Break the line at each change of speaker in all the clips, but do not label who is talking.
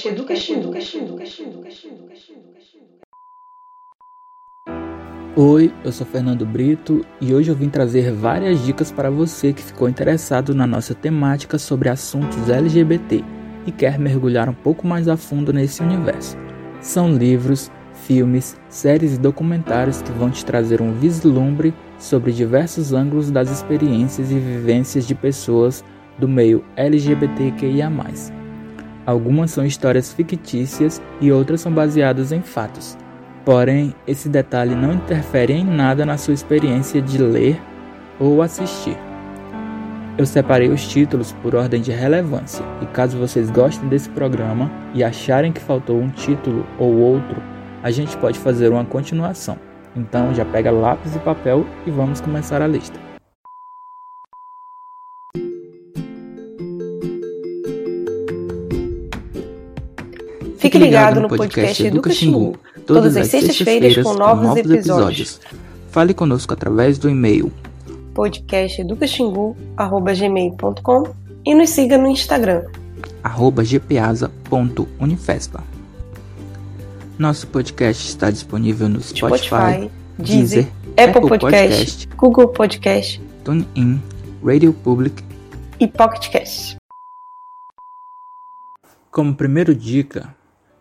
podcast.
Oi, eu sou Fernando Brito e hoje eu vim trazer várias dicas para você que ficou interessado na nossa temática sobre assuntos LGBT e quer mergulhar um pouco mais a fundo nesse universo. São livros, filmes, séries e documentários que vão te trazer um vislumbre sobre diversos ângulos das experiências e vivências de pessoas do meio LGBTQIA. Algumas são histórias fictícias e outras são baseadas em fatos. Porém, esse detalhe não interfere em nada na sua experiência de ler ou assistir. Eu separei os títulos por ordem de relevância, e caso vocês gostem desse programa e acharem que faltou um título ou outro, a gente pode fazer uma continuação. Então já pega lápis e papel e vamos começar a lista.
Fique ligado no podcast Educa Xingu, todas as sextas-feiras com novos episódios.
Fale conosco através do e-mail
podcasteducaxingu.gmail.com e nos siga no Instagram
arroba gpeasa.unifespa. Nosso podcast está disponível no Spotify,
Spotify Deezer, Apple Podcast, Google Podcast,
TuneIn, Radio Public
e Pocket Cast.
Como primeira dica,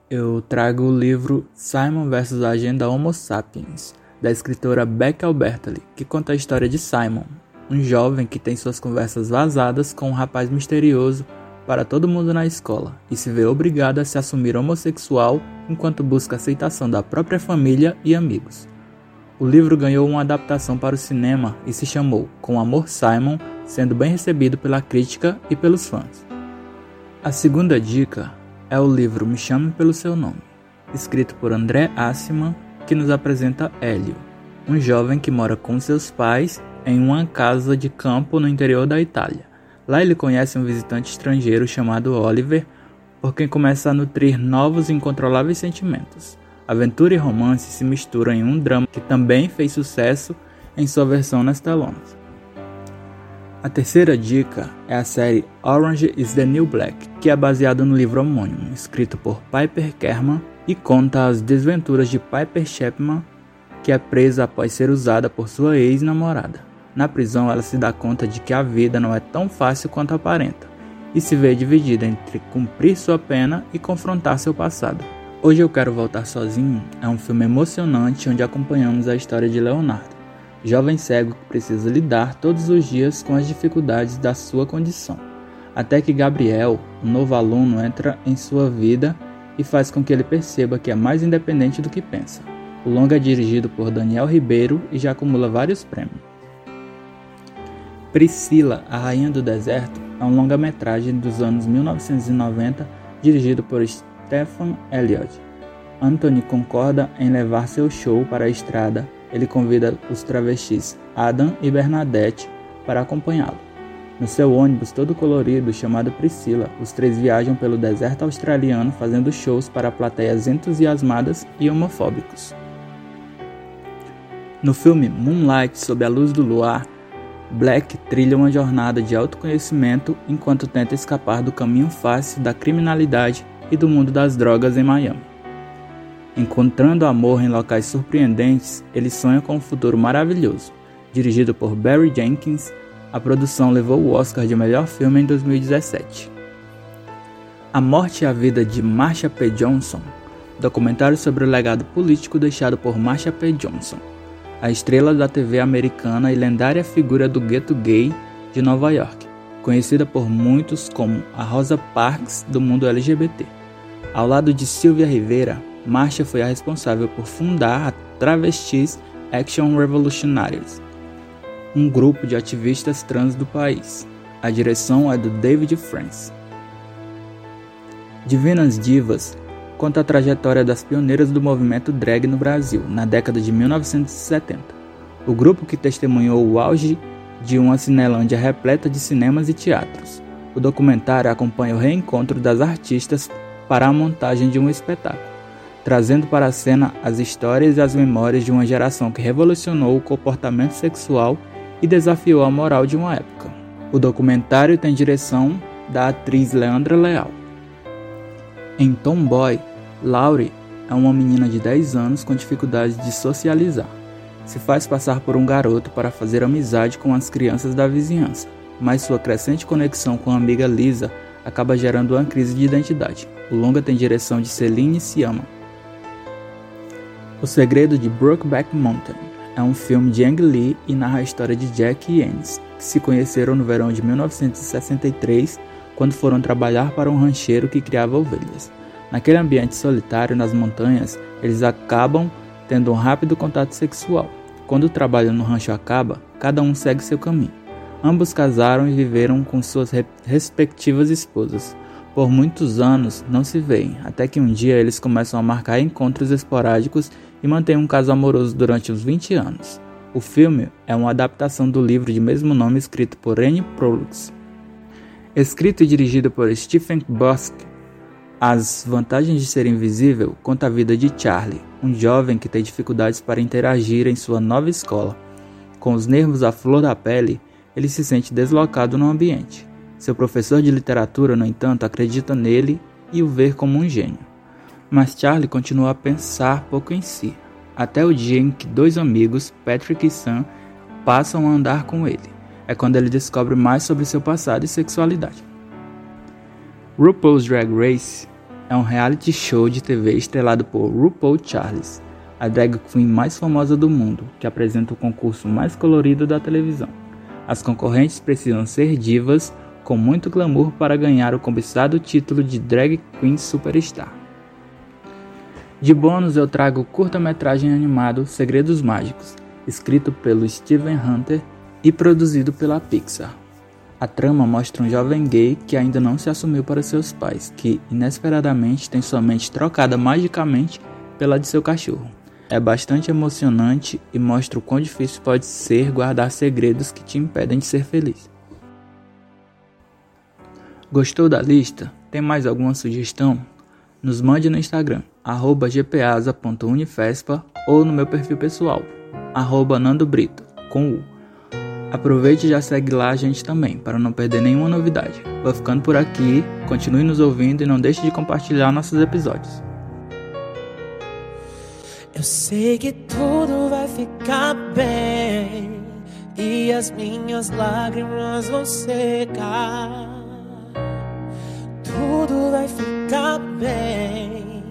eu trago o livro Simon vs. a Agenda Homo Sapiens, da escritora Beck Albertalli, que conta a história de Simon, um jovem que tem suas conversas vazadas com um rapaz misterioso para todo mundo na escola e se vê obrigado a se assumir homossexual enquanto busca aceitação da própria família e amigos. O livro ganhou uma adaptação para o cinema e se chamou Com Amor Simon, sendo bem recebido pela crítica e pelos fãs. A segunda dica é o livro Me Chame Pelo Seu Nome, escrito por André Assman que nos apresenta Hélio, um jovem que mora com seus pais em uma casa de campo no interior da Itália. Lá ele conhece um visitante estrangeiro chamado Oliver, por quem começa a nutrir novos e incontroláveis sentimentos. Aventura e romance se misturam em um drama que também fez sucesso em sua versão nas telonas. A terceira dica é a série Orange is the New Black, que é baseada no livro homônimo, escrito por Piper Kerman e conta as desventuras de Piper Chapman, que é presa após ser usada por sua ex-namorada. Na prisão, ela se dá conta de que a vida não é tão fácil quanto aparenta e se vê dividida entre cumprir sua pena e confrontar seu passado. Hoje eu quero voltar sozinho é um filme emocionante onde acompanhamos a história de Leonardo, jovem cego que precisa lidar todos os dias com as dificuldades da sua condição, até que Gabriel, um novo aluno, entra em sua vida e faz com que ele perceba que é mais independente do que pensa. O longa é dirigido por Daniel Ribeiro e já acumula vários prêmios. Priscila, a Rainha do Deserto, é um longa-metragem dos anos 1990 dirigido por Stephen Elliott. Anthony concorda em levar seu show para a estrada. Ele convida os travestis Adam e Bernadette para acompanhá-lo. No seu ônibus todo colorido chamado Priscila, os três viajam pelo deserto australiano fazendo shows para plateias entusiasmadas e homofóbicos. No filme Moonlight Sob a Luz do Luar, Black trilha uma jornada de autoconhecimento enquanto tenta escapar do caminho fácil da criminalidade e do mundo das drogas em Miami. Encontrando amor em locais surpreendentes, ele sonha com um futuro maravilhoso. Dirigido por Barry Jenkins, a produção levou o Oscar de melhor filme em 2017. A Morte e a Vida de Marsha P. Johnson, documentário sobre o legado político deixado por Marsha P. Johnson, a estrela da TV americana e lendária figura do gueto gay de Nova York, conhecida por muitos como a Rosa Parks do mundo LGBT. Ao lado de Sylvia Rivera, Marsha foi a responsável por fundar a Travestis Action Revolutionaries, um grupo de ativistas trans do país. A direção é do David France. Divinas Divas conta a trajetória das pioneiras do movimento drag no Brasil, na década de 1970. O grupo que testemunhou o auge de uma Cinelândia repleta de cinemas e teatros. O documentário acompanha o reencontro das artistas para a montagem de um espetáculo, trazendo para a cena as histórias e as memórias de uma geração que revolucionou o comportamento sexual e desafiou a moral de uma época. O documentário tem direção da atriz Leandra Leal. Em Tomboy, Laurie é uma menina de 10 anos com dificuldades de socializar. Se faz passar por um garoto para fazer amizade com as crianças da vizinhança, mas sua crescente conexão com a amiga Lisa acaba gerando uma crise de identidade. O longa tem direção de Celine Sciamma. O Segredo de Brokeback Mountain é um filme de Ang Lee e narra a história de Jack e Ennis, que se conheceram no verão de 1963 quando foram trabalhar para um rancheiro que criava ovelhas. Naquele ambiente solitário nas montanhas, eles acabam tendo um rápido contato sexual. Quando o trabalho no rancho acaba, cada um segue seu caminho. Ambos casaram e viveram com suas respectivas esposas. Por muitos anos não se veem, até que um dia eles começam a marcar encontros esporádicos e mantêm um caso amoroso durante uns 20 anos. O filme é uma adaptação do livro de mesmo nome escrito por Anne Prolux. Escrito e dirigido por Stephen Bosk, As Vantagens de Ser Invisível conta a vida de Charlie, um jovem que tem dificuldades para interagir em sua nova escola. Com os nervos à flor da pele, ele se sente deslocado no ambiente. Seu professor de literatura, no entanto, acredita nele e o vê como um gênio. Mas Charlie continua a pensar pouco em si, até o dia em que dois amigos, Patrick e Sam, passam a andar com ele. É quando ele descobre mais sobre seu passado e sexualidade. RuPaul's Drag Race é um reality show de TV estrelado por RuPaul Charles, a drag queen mais famosa do mundo, que apresenta o concurso mais colorido da televisão. As concorrentes precisam ser divas com muito glamour para ganhar o cobiçado título de Drag Queen Superstar. De bônus eu trago o curta-metragem animado Segredos Mágicos, escrito pelo Steven Hunter e produzido pela Pixar. A trama mostra um jovem gay que ainda não se assumiu para seus pais, que inesperadamente tem sua mente trocada magicamente pela de seu cachorro. É bastante emocionante e mostra o quão difícil pode ser guardar segredos que te impedem de ser feliz. Gostou da lista? Tem mais alguma sugestão? Nos mande no Instagram gpasa.unifespa ou no meu perfil pessoal, nandobrito, com U. Aproveite e já segue lá a gente também, para não perder nenhuma novidade. Vou ficando por aqui, continue nos ouvindo e não deixe de compartilhar nossos episódios.
Eu sei que tudo vai ficar bem e as minhas lágrimas vão secar. Tudo vai ficar bem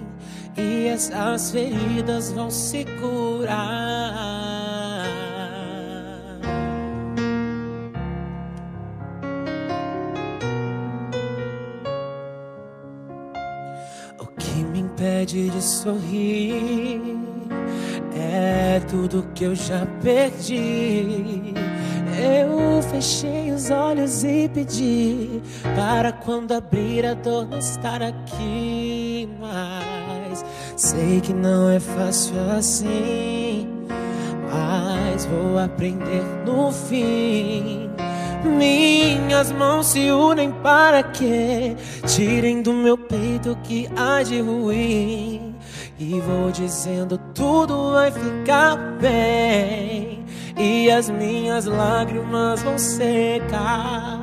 e essas feridas vão se curar. O que me impede de sorrir é tudo que eu já perdi. Eu fechei os olhos e pedi para quando abrir a dor não estar aqui mais. Sei que não é fácil assim, mas vou aprender no fim. Minhas mãos se unem para que tirem do meu peito o que há de ruim. E vou dizendo: tudo vai ficar bem, e as minhas lágrimas vão secar.